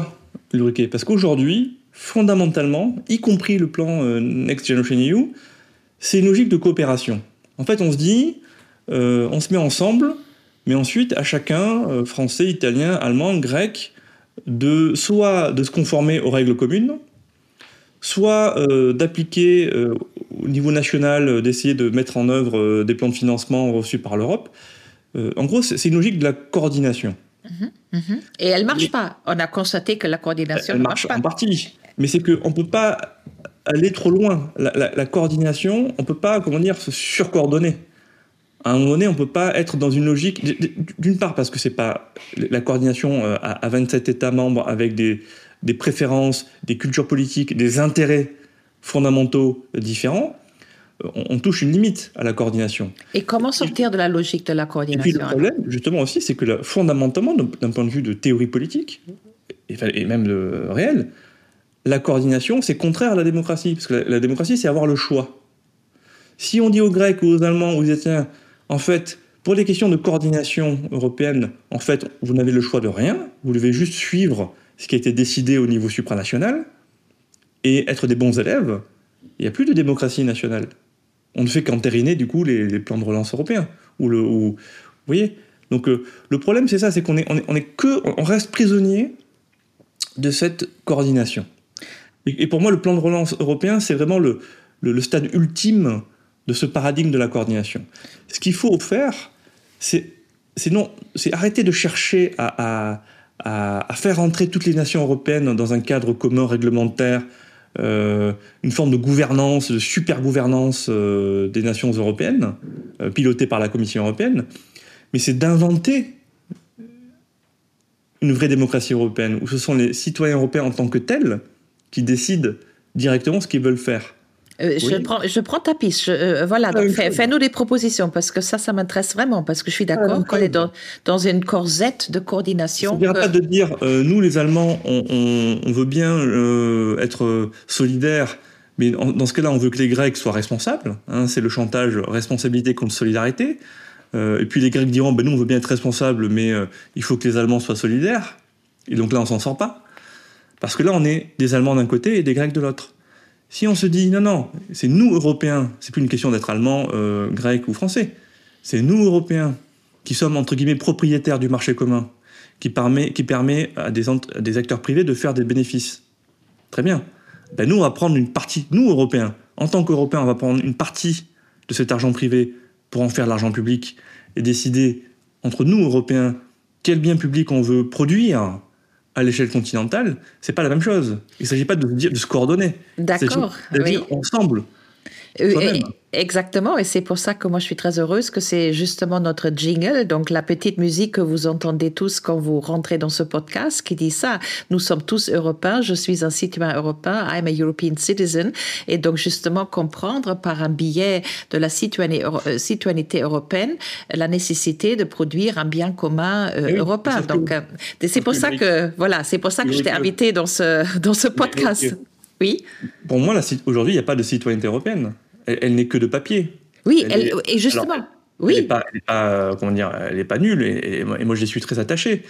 Ulrike? Parce qu'aujourd'hui, fondamentalement, y compris le plan euh, Next Generation EU, c'est une logique de coopération. En fait, on se dit, euh, on se met ensemble, mais ensuite à chacun, euh, français, italien, allemand, grec, de soit de se conformer aux règles communes, soit euh, d'appliquer au niveau national, d'essayer de mettre en œuvre des plans de financement reçus par l'Europe. en gros, c'est une logique de la coordination. Mmh, mmh. Et elle marche mais, pas. On a constaté que la coordination elle ne marche, marche pas. En partie. Mais c'est qu'on ne peut pas aller trop loin. La, la, la coordination, on ne peut pas, comment dire, se surcoordonner. À un moment donné, on ne peut pas être dans une logique, d'une part parce que c'est pas la coordination euh, à 27 États membres avec des, des préférences, des cultures politiques, des intérêts fondamentaux différents, on, touche une limite à la coordination. Et comment sortir de la logique de la coordination Et puis le problème, justement aussi, c'est que fondamentalement, d'un point de vue de théorie politique, et, même de réel, la coordination, c'est contraire à la démocratie. Parce que la, démocratie, c'est avoir le choix. Si on dit aux Grecs ou aux Allemands, vous dites, tiens, en fait, pour les questions de coordination européenne, en fait, vous n'avez le choix de rien, vous devez juste suivre ce qui a été décidé au niveau supranational et être des bons élèves, il n'y a plus de démocratie nationale on ne fait qu'entériner du coup les, plans de relance européens. Le, vous voyez Donc euh, le problème c'est ça, c'est qu'on est, on est, que, on reste prisonnier de cette coordination. Et, pour moi, le plan de relance européen, c'est vraiment le, stade ultime de ce paradigme de la coordination. Ce qu'il faut faire, c'est arrêter de chercher à, faire entrer toutes les nations européennes dans un cadre commun réglementaire euh, une forme de gouvernance, de super gouvernance euh, des nations européennes, euh, pilotée par la Commission européenne, mais c'est d'inventer une vraie démocratie européenne, où ce sont les citoyens européens en tant que tels qui décident directement ce qu'ils veulent faire. Euh, je, prends, je prends ta piste. Euh, voilà, donc fais-nous des propositions parce que ça, ça m'intéresse vraiment parce que je suis d'accord qu'on est dans, dans, une corsette de coordination. Ne pas de dire, euh, nous les Allemands, on, on, veut bien être solidaires, mais dans ce cas-là, on veut que les Grecs soient responsables. Hein, c'est le chantage responsabilité contre solidarité. et puis les Grecs diront, ben, nous on veut bien être responsables, mais il faut que les Allemands soient solidaires. Et donc là, on s'en sort pas. Parce que là, on est des Allemands d'un côté et des Grecs de l'autre. Si on se dit non, non, c'est nous Européens, c'est plus une question d'être allemand, euh, grec ou français, c'est nous Européens qui sommes entre guillemets propriétaires du marché commun, qui permet, à des, des acteurs privés de faire des bénéfices. Très bien. Ben nous, on va prendre une partie, nous Européens, en tant qu'Européens, on va prendre une partie de cet argent privé pour en faire l'argent public et décider entre nous Européens quel bien public on veut produire à l'échelle continentale, c'est pas la même chose. Il ne s'agit pas de, de se coordonner. D'accord. Oui. ensemble. Euh, exactement, et c'est pour ça que moi je suis très heureuse que c'est justement notre jingle, donc la petite musique que vous entendez tous quand vous rentrez dans ce podcast, qui dit ça. Nous sommes tous européens, je suis un citoyen européen, I'm a European citizen, et donc justement comprendre par un billet de la euh, citoyenneté, européenne la nécessité de produire un bien commun euh, eh européen. Donc c'est pour ça que voilà, c'est pour ça que je t'ai invité dans ce dans ce podcast. Oui. Pour moi, aujourd'hui, il n'y a pas de citoyenneté européenne. Elle, n'est que de papier. Oui, et justement. oui. Elle n'est pas, pas, comment dire, elle est pas nulle. Et, moi, j'y suis très attaché.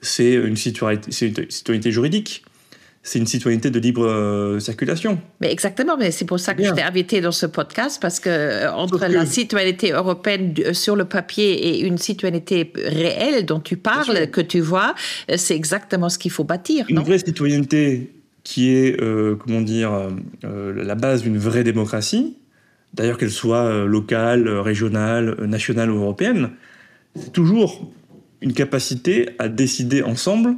C'est une citoyenneté, une citoyenneté juridique c'est une citoyenneté de libre euh, circulation. Mais exactement, mais c'est pour ça que je t'ai invité dans ce podcast, parce que euh, entre la citoyenneté européenne euh, sur le papier et une citoyenneté réelle dont tu parles, que tu vois, c'est exactement ce qu'il faut bâtir. Une vraie citoyenneté qui est, euh, comment dire, euh, euh, la base d'une vraie démocratie, d'ailleurs qu'elle soit locale, régionale, nationale ou européenne, c'est toujours une capacité à décider ensemble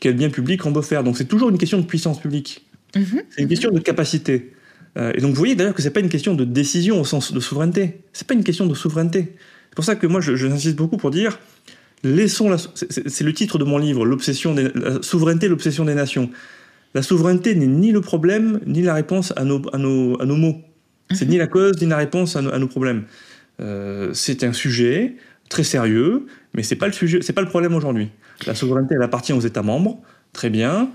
quel bien public on veut faire. Donc c'est toujours une question de puissance publique. Mhm. C'est une question de capacité. et donc vous voyez d'ailleurs que c'est pas une question de décision au sens de souveraineté. C'est pas une question de souveraineté. C'est pour ça que moi j'insiste beaucoup pour dire laissons la. C'est le titre de mon livre, l'obsession des la souveraineté, l'obsession des nations. La souveraineté n'est ni le problème, ni la réponse à nos, à nos, à nos mots. C'est ni la cause, ni la réponse à, nos, problèmes. Euh, c'est un sujet très sérieux, mais c'est pas le sujet, c'est pas le problème aujourd'hui. La souveraineté, elle appartient aux États membres, très bien.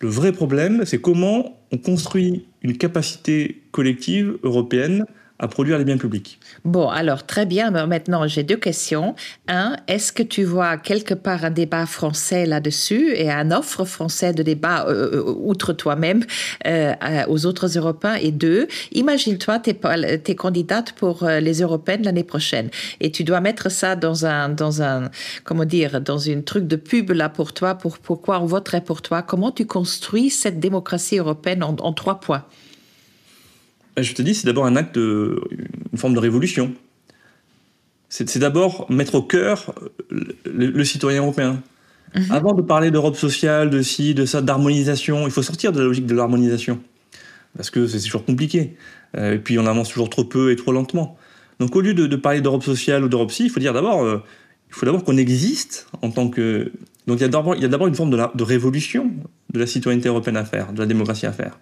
Le vrai problème, c'est comment on construit une capacité collective européenne à produire les biens publics. Bon, alors très bien. Maintenant, j'ai deux questions. Un, est-ce que tu vois quelque part un débat français là-dessus et un offre français de débat euh, euh, outre toi-même euh, aux autres Européens? Et deux, imagine-toi, tu es, candidate pour les Européennes l'année prochaine et tu dois mettre ça dans un, dans un, comment dire, dans une truc de pub là pour toi, pour pourquoi on voterait pour toi? Comment tu construis cette démocratie européenne en trois points? euh, je te dis, c'est d'abord un acte, de, une forme de révolution. C'est d'abord mettre au cœur le, citoyen européen. Mhm. Avant de parler d'Europe sociale, de ci, de ça, d'harmonisation, il faut sortir de la logique de l'harmonisation. Parce que c'est toujours compliqué. Euh, et puis on avance toujours trop peu et trop lentement. Donc au lieu de, de parler d'Europe sociale ou d'Europe si, il faut dire d'abord, euh, il faut d'abord qu'on existe en tant que. Donc il y a d'abord, il y a d'abord une forme de, la, de révolution de la citoyenneté européenne à faire, de la démocratie à faire.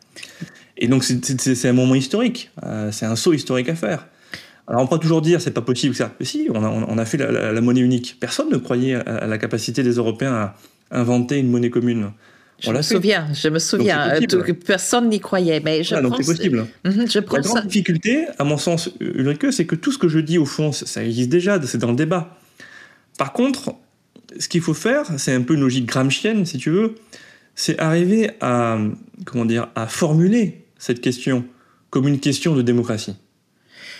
Et donc c'est un moment historique, euh, c'est un saut historique à faire. Alors on peut toujours dire c'est pas possible ça. Mais si, on a, on a fait la, la, la, monnaie unique. Personne ne croyait à, à, la capacité des Européens à inventer une monnaie commune. Je me souviens, je me souviens, euh, personne n'y croyait, mais je ah, pense... donc c'est possible. Je pense la grande ça... difficulté, à mon sens, Ulrike, c'est que tout ce que je dis, au fond, ça existe déjà, c'est dans le débat. Par contre, ce qu'il faut faire, c'est un peu une logique gramscienne, si tu veux, c'est arriver à, comment dire, à formuler cette question comme une question de démocratie.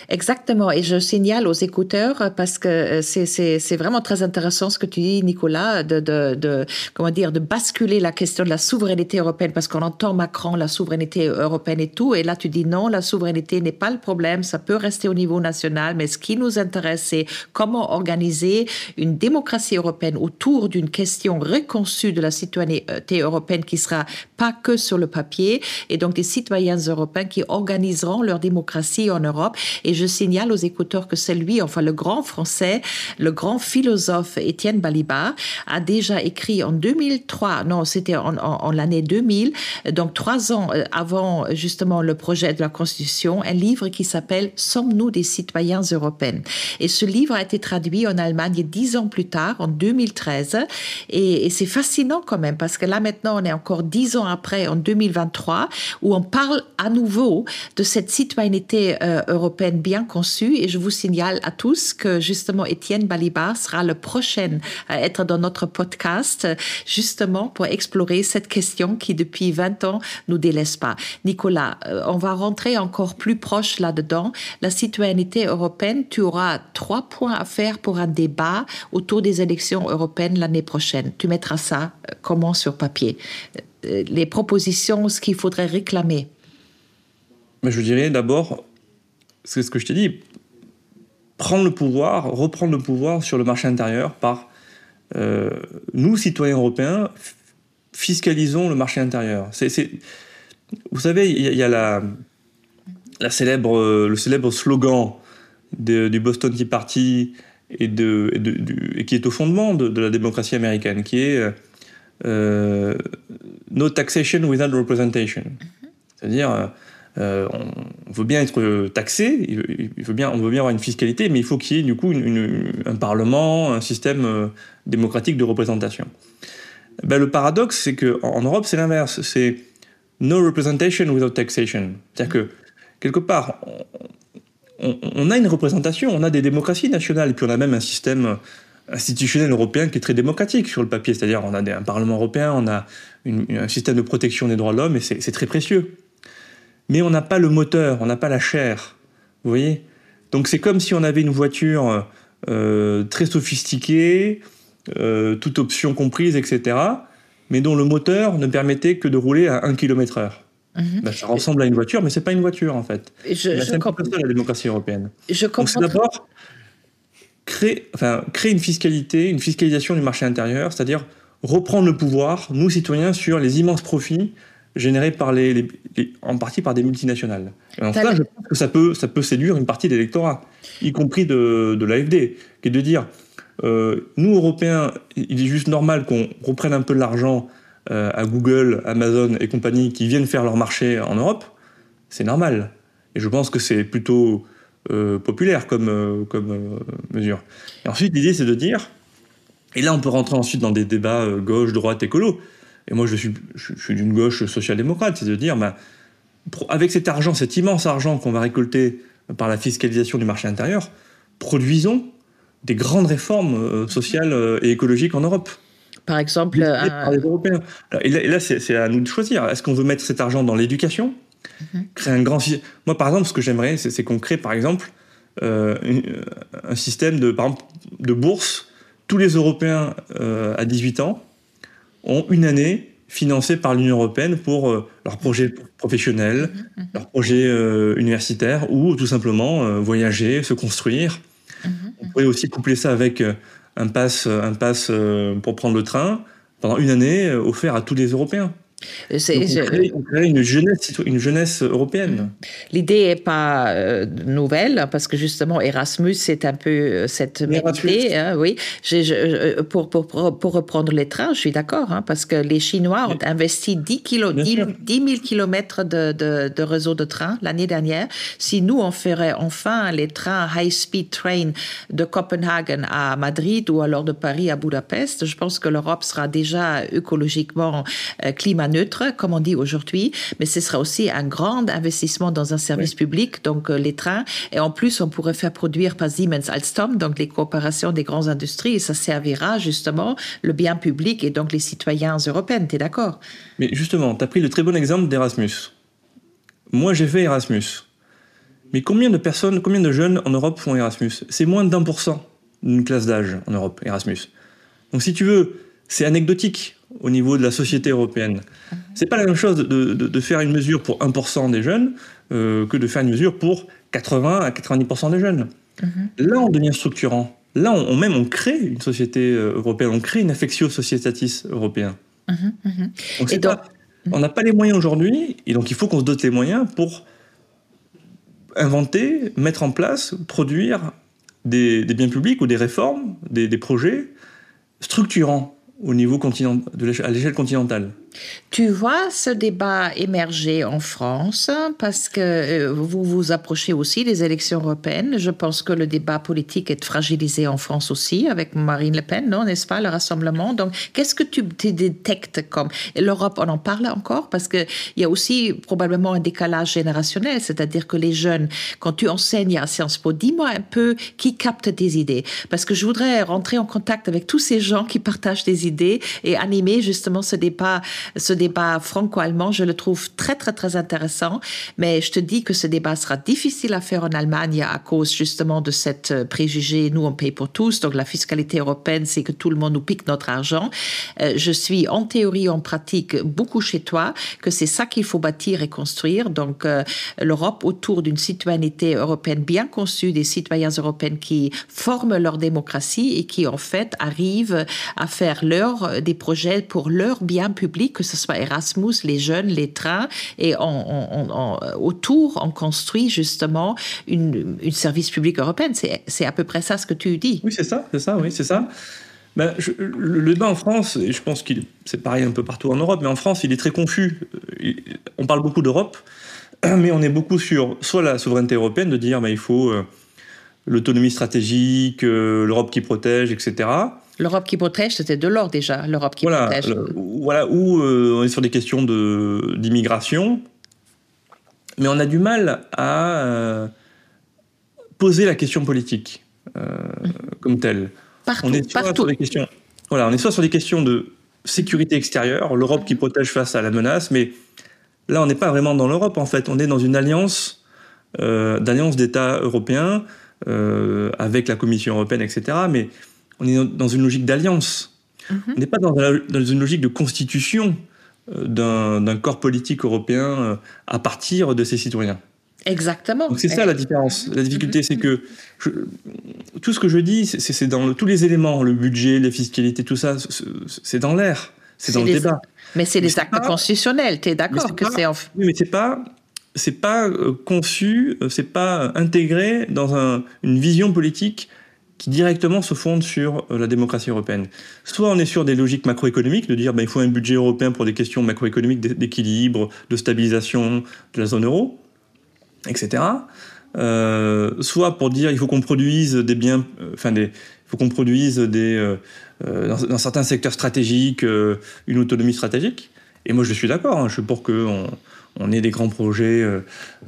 Exactement. Et je signale aux écouteurs parce que c'est vraiment très intéressant ce que tu dis, Nicolas, de, de, de, comment dire, de basculer la question de la souveraineté européenne parce qu'on entend Macron, la souveraineté européenne et tout. Et là, tu dis non, la souveraineté n'est pas le problème. Ça peut rester au niveau national. Mais ce qui nous intéresse, c'est comment organiser une démocratie européenne autour d'une question reconçue de la citoyenneté européenne qui sera pas que sur le papier et donc des citoyens européens qui organiseront leur démocratie en Europe. Et je signale aux écouteurs que c'est lui, enfin le grand français, le grand philosophe Étienne Balibar, a déjà écrit en 2003, non, c'était en, l'année 2000, donc trois ans avant justement le projet de la Constitution, un livre qui s'appelle Sommes-nous des citoyens européens? Et ce livre a été traduit en Allemagne dix ans plus tard, en 2013. Et, et c'est fascinant quand même, parce que là maintenant, on est encore dix ans après, en 2023, où on parle à nouveau de cette citoyenneté euh, européenne bien conçue. Et je vous signale à tous que justement Étienne Balibar sera le prochain à être dans notre podcast, justement pour explorer cette question qui depuis 20 ans nous délaisse pas. Nicolas, on va rentrer encore plus proche là-dedans. La citoyenneté européenne, tu auras trois points à faire pour un débat autour des élections européennes l'année prochaine. Tu mettras ça comment sur papier? Les propositions, ce qu'il faudrait réclamer? Je dirais d'abord c'est ce que je t'ai dit, prendre le pouvoir, reprendre le pouvoir sur le marché intérieur par euh, nous, citoyens européens, fiscalisons le marché intérieur. Vous savez, il y, a la, célèbre, le célèbre slogan du Boston Tea Party et, qui est au fondement de, la démocratie américaine, qui est euh, No taxation without representation. C'est-à-dire, euh, on veut bien être taxé, veut bien, on veut bien avoir une fiscalité, mais il faut qu'il y ait du coup un parlement, un système euh, démocratique de représentation. Ben, le paradoxe, c'est qu'en Europe, c'est l'inverse. C'est no representation without taxation. C'est-à-dire que, quelque part, on, a une représentation, on a des démocraties nationales, et puis on a même un système institutionnel européen qui est très démocratique sur le papier. C'est-à-dire, on a un Parlement européen, on a un système de protection des droits de l'homme, et c'est très précieux mais on n'a pas le moteur, on n'a pas la chair. Vous voyez? Donc c'est comme si on avait une voiture euh, très sophistiquée, euh, toute option comprise, etc., mais dont le moteur ne permettait que de rouler à 1 km heure. -hmm. ben, ça ressemble à une voiture, mais c'est pas une voiture en fait. Je, ben, un peu ça la démocratie européenne. Je Donc c'est d'abord créer, enfin, créer une fiscalité, une fiscalisation du marché intérieur, c'est-à-dire reprendre le pouvoir, nous citoyens, sur les immenses profits générés par les, les, les, en partie par des multinationales. Et en cela, je pense que ça peut, ça peut séduire une partie de l'électorat, y compris de, de l'AFD, qui est de dire, euh, nous, Européens, il est juste normal qu'on reprenne un peu de l'argent euh, à Google, Amazon et compagnie qui viennent faire leur marché en Europe. C'est normal. Et je pense que c'est plutôt euh, populaire comme, comme mesure. Et ensuite, l'idée, c'est de dire, et là, on peut rentrer ensuite dans des débats gauche, droite, écolo, et moi je suis, je, suis d'une gauche social-démocrate, c'est de dire, bah, avec cet argent, cet immense argent qu'on va récolter par la fiscalisation du marché intérieur, produisons des grandes réformes euh, sociales euh, et écologiques en Europe. Par exemple, un... par les Européens. Et là, c'est, à nous de choisir. Est-ce qu'on veut mettre cet argent dans l'éducation? Mm -hmm. Créer un grand Moi, par exemple, ce que j'aimerais, c'est, c'est qu'on crée, par exemple, euh, une, un système de, par exemple, de bourse. Tous les Européens euh, à 18 ans ont une année financée par l'Union européenne pour euh, leurs projets professionnels, mmh, mmh. leurs projets euh, universitaires ou tout simplement euh, voyager, se construire. Mmh, On pourrait aussi coupler ça avec un pass, un pass pour prendre le train pendant une année offert à tous les Européens. C'est, on, crée, on crée une jeunesse, une jeunesse européenne. L'idée n'est pas euh, nouvelle parce que justement Erasmus c'est un peu euh, cette même idée. Hein, oui, je, je, euh, pour, pour, pour, reprendre les trains, je suis d'accord hein, parce que les Chinois ont investi 10, kilo, 10, 10 000 kilomètres de, de, de, réseau de trains l'année dernière. Si nous on ferait enfin les trains high speed train de Copenhague à Madrid ou alors de Paris à Budapest, je pense que l'Europe sera déjà écologiquement climat neutre, comme on dit aujourd'hui, mais ce sera aussi un grand investissement dans un service oui. public, donc euh, les trains. Et en plus, on pourrait faire produire par Siemens Alstom, donc les coopérations des grandes industries, et ça servira justement le bien public et donc les citoyens européens. Tu es d'accord? Mais justement, tu as pris le très bon exemple d'Erasmus. Moi, j'ai fait Erasmus. Mais combien de personnes, combien de jeunes en Europe font Erasmus? C'est moins d'un pour cent d'une classe d'âge en Europe, Erasmus. Donc si tu veux, c'est anecdotique au niveau de la société européenne. C'est pas la même chose de, de, de, faire une mesure pour 1% des jeunes euh, que de faire une mesure pour 80 à 90% des jeunes. Mm -hmm. Là, on devient structurant. Là, on, on, même on crée une société euh, européenne, on crée une affectio societatis européen. Mm -hmm. Donc, donc, pas, on n'a pas les moyens aujourd'hui, et donc il faut qu'on se dote les moyens pour inventer, mettre en place, produire des, des biens publics ou des réformes, des, des projets structurants au niveau continent, de à l'échelle continentale. Tu vois ce débat émerger en France parce que euh, vous vous approchez aussi des élections européennes. Je pense que le débat politique est fragilisé en France aussi avec Marine Le Pen, non, n'est-ce pas, le rassemblement? Donc, qu'est-ce que tu détectes comme? l'Europe On en parle encore parce que il y a aussi probablement un décalage générationnel, c'est-à-dire que les jeunes, quand tu enseignes à Sciences Po, dis-moi un peu qui capte tes idées, parce que je voudrais rentrer en contact avec tous ces gens qui partagent des idées et animer justement ce débat ce débat franco-allemand, je le trouve très, très, très intéressant. Mais je te dis que ce débat sera difficile à faire en Allemagne à cause justement de cette préjugé, nous, on paye pour tous. Donc, la fiscalité européenne, c'est que tout le monde nous pique notre argent. Euh, je suis en théorie, en pratique, beaucoup chez toi, que c'est ça qu'il faut bâtir et construire. Donc, euh, l'Europe autour d'une citoyenneté européenne bien conçue, des citoyens européens qui forment leur démocratie et qui, en fait, arrivent à faire leur, des projets pour leur bien public, que ce soit Erasmus, les jeunes, les trains, et autour, on construit justement une, service public européen. C'est à peu près ça ce que tu dis. Oui, c'est ça, c'est ça, oui, c'est ça. Ben, le débat en France, et je pense qu'il c'est pareil un peu partout en Europe, mais en France, il est très confus. On parle beaucoup d'Europe, <clears throat> mais on est beaucoup sur soit la souveraineté européenne, de dire ben, il faut euh, l'autonomie stratégique, euh, l'Europe qui protège, etc. L'Europe qui protège, c'était de l'or déjà, l'Europe qui voilà, protège. Le, voilà, où euh, on est sur des questions d'immigration, mais on a du mal à euh, poser la question politique euh, mmh. comme telle. Partout, on est soit partout. Sur des questions, voilà, on est soit sur des questions de sécurité extérieure, l'Europe qui protège face à la menace, mais là, on n'est pas vraiment dans l'Europe, en fait. On est dans une alliance, d'alliance d'États européens avec la Commission européenne, etc. Mais on est dans une logique d'alliance. -hmm. On n'est pas dans, la, dans, une logique de constitution euh, d'un corps politique européen euh, à partir de ses citoyens. Exactement. Donc c'est ça la différence. La difficulté, c'est que je, tout ce que je dis, c'est dans le, tous les éléments, le budget, les fiscalités, tout ça, c'est dans l'air, c'est dans le débat. Mais c'est des actes pas, constitutionnels. Tu es d'accord que c'est en... Oui, mais c'est pas c'est pas euh, conçu, c'est pas intégré dans un, une vision politique qui directement se fondent sur la démocratie européenne. Soit on est sur des logiques macroéconomiques, de dire ben, il faut un budget européen pour des questions macroéconomiques d'équilibre, de stabilisation de la zone euro, etc. Euh, soit pour dire il faut qu'on produise des biens, enfin euh, des, il faut qu'on produise des euh, dans, certains secteurs stratégiques une autonomie stratégique. Et moi je suis d'accord, hein, je suis pour que on, ait des grands projets euh,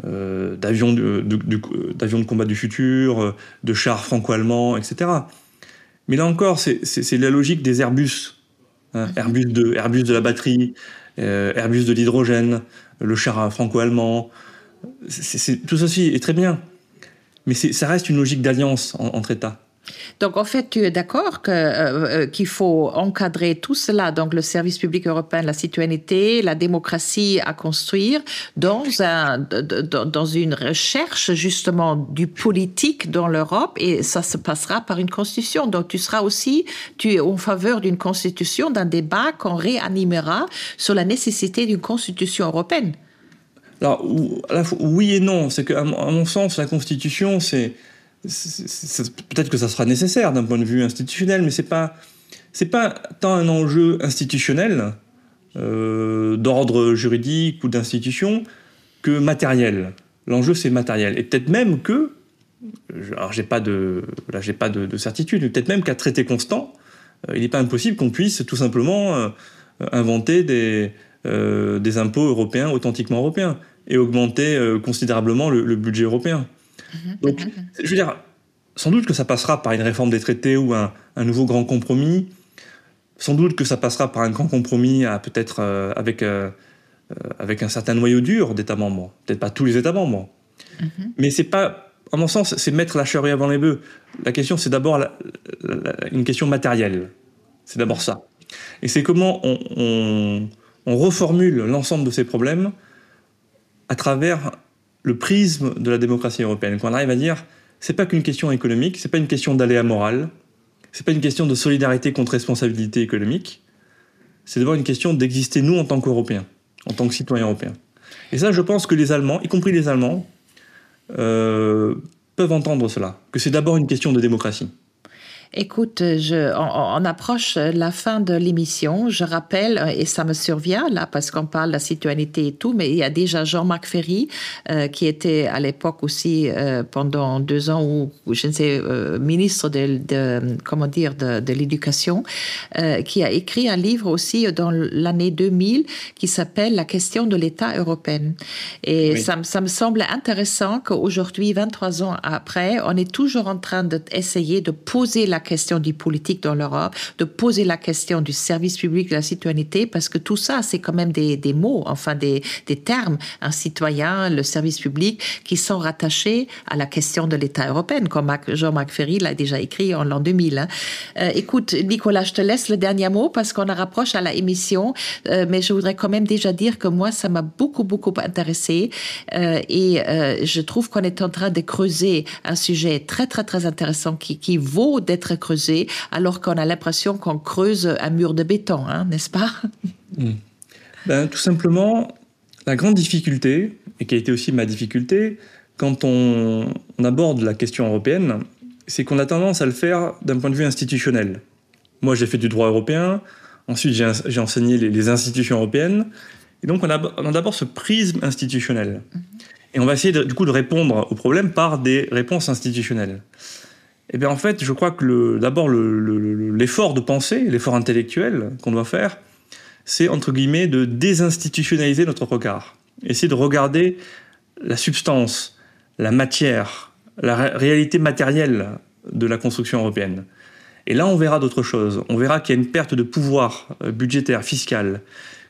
euh, d'avions de, de, de, de, combat du futur, de chars franco-allemands, etc. Mais là encore, c'est la logique des Airbus. Hein, Airbus, de, Airbus de la batterie, euh, Airbus de l'hydrogène, le char franco-allemand. Tout ceci est très bien. Mais ça reste une logique d'alliance en, entre États. Donc, en fait, tu es d'accord que, euh, qu'il faut encadrer tout cela, donc le service public européen, la citoyenneté, la démocratie à construire, dans, un, dans une recherche justement du politique dans l'Europe, et ça se passera par une constitution. Donc, tu seras aussi, tu es en faveur d'une constitution, d'un débat qu'on réanimera sur la nécessité d'une constitution européenne. Alors, oui et non. C'est qu'à mon sens, la constitution, c'est peut-être que ça sera nécessaire d'un point de vue institutionnel, mais c'est pas pas tant un enjeu institutionnel euh, d'ordre juridique ou d'institution que matériel. L'enjeu c'est matériel et peut-être même que alors j'ai pas de pas de, certitude, mais peut-être même qu'à traité constant, euh, il n'est pas impossible qu'on puisse tout simplement euh, inventer des des impôts européens authentiquement européens et augmenter considérablement le budget européen. Mhm. Donc, je veux dire, sans doute que ça passera par une réforme des traités ou un, nouveau grand compromis. Sans doute que ça passera par un grand compromis peut-être euh, avec, euh, euh, avec un certain noyau dur d'États membres. Peut-être pas tous les États membres. Mhm. Mais c'est pas, à mon sens, c'est mettre la charrue avant les bœufs. La question, c'est d'abord une question matérielle. C'est d'abord ça. Et c'est comment on reformule l'ensemble de ces problèmes à travers le prisme de la démocratie européenne. Qu'on arrive à dire, c'est pas qu'une question économique, c'est pas une question d'aléa moral, c'est pas une question de solidarité contre responsabilité économique, c'est d'abord une question d'exister nous en tant qu'Européens, en tant que citoyens européens. Et ça, je pense que les Allemands, y compris les Allemands, euh, peuvent entendre cela, que c'est d'abord une question de démocratie. Écoute, je, on, approche la fin de l'émission. Je rappelle, euh, et ça me survient là parce qu'on parle de la citoyenneté et tout, mais il y a déjà Jean-Marc Ferry euh, qui était à l'époque aussi euh, pendant deux ans ou je ne sais ministre de, de, comment dire de, de l'éducation, qui a écrit un livre aussi dans l'année 2000 qui s'appelle La question de l'État européen. Et ça, ça me semble intéressant qu'aujourd'hui, 23 ans après, on est toujours en train d'essayer de poser la question du politique dans l'Europe, de poser la question du service public de la citoyenneté, parce que tout ça, c'est quand même des, des mots, enfin des, des, termes, un citoyen, le service public, qui sont rattachés à la question de l'État européen, comme Jean-Marc Ferry l'a déjà écrit en l'an 2000. Hein. Euh, écoute, Nicolas, je te laisse le dernier mot parce qu'on rapproche à la émission, euh, mais je voudrais quand même déjà dire que moi, ça m'a beaucoup, beaucoup intéressé euh, et je trouve qu'on est en train de creuser un sujet très, très, très intéressant qui, qui vaut d'être creusé, alors qu'on a l'impression qu'on creuse un mur de béton, hein, n'est-ce pas? <laughs> Hmm. ben, Tout simplement, la grande difficulté, et qui a été aussi ma difficulté, quand on, aborde la question européenne, c'est qu'on a tendance à le faire d'un point de vue institutionnel. Moi, j'ai fait du droit européen, ensuite j'ai enseigné les, institutions européennes, et donc on a, on a d'abord ce prisme institutionnel. Mm-hmm. Et on va essayer du coup de répondre aux problèmes par des réponses institutionnelles. Eh bien, en fait, je crois que d'abord, l'effort de pensée, l'effort intellectuel qu'on doit faire, c'est, entre guillemets, de désinstitutionnaliser notre regard. Essayer de regarder la substance, la matière, la réalité matérielle de la construction européenne. Et là, on verra d'autres choses. On verra qu'il y a une perte de pouvoir euh, budgétaire, fiscal,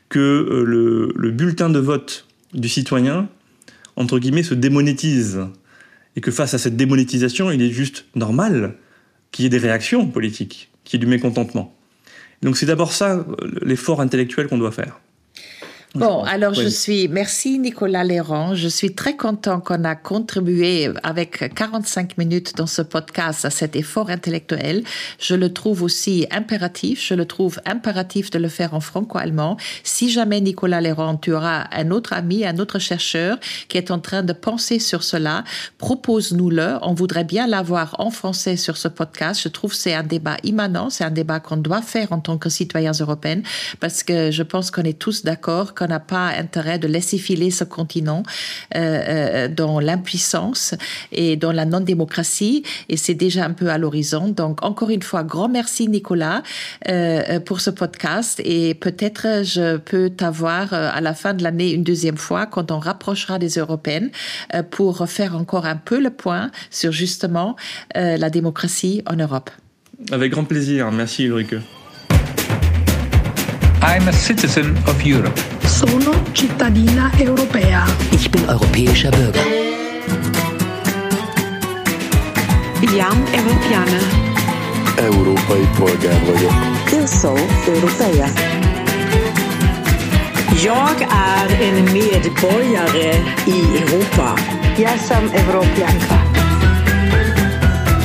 que euh, le, le bulletin de vote du citoyen, entre guillemets, se démonétise et que face à cette démonétisation, il est juste normal qu'il y ait des réactions politiques, qu'il y ait du mécontentement. Donc c'est d'abord ça l'effort intellectuel qu'on doit faire. Bon, alors je suis, merci Nicolas Léron, je suis très content qu'on a contribué avec 45 minutes dans ce podcast à cet effort intellectuel. Je le trouve aussi impératif, je le trouve impératif de le faire en franco-allemand. Si jamais Nicolas Léron, tu auras un autre ami, un autre chercheur qui est en train de penser sur cela, propose-nous-le. On voudrait bien l'avoir en français sur ce podcast. Je trouve que c'est un débat immanent, c'est un débat qu'on doit faire en tant que citoyens européens parce que je pense qu'on est tous d'accord qu'on n'a pas intérêt de laisser filer ce continent euh, euh, dans l'impuissance et dans la non-démocratie. Et c'est déjà un peu à l'horizon. Donc, encore une fois, grand merci, Nicolas, euh, pour ce podcast. Et peut-être je peux t'avoir à la fin de l'année une deuxième fois quand on rapprochera des européennes pour faire encore un peu le point sur justement la démocratie en Europe. Avec grand plaisir. Merci, Ulrike. I'm a citizen of Europe. Sono cittadina europea. Ich bin europäischer Bürger. Jam Europeană. Európai polgár vagyok. Eu sou europeia. Jag är en medborgare i Europa. Jag som europeanka.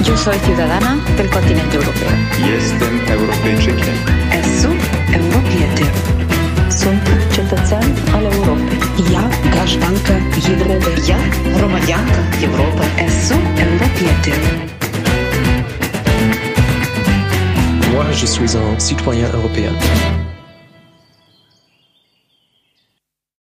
Yo soy ciudadana del continente europeo. Jestem europejczykiem. Esu europietir. Sunt cetățean al Europei. Ja graștancă Европы. Я громадянка Європи. Esu europietir. Moi, je suis un citoyen européen.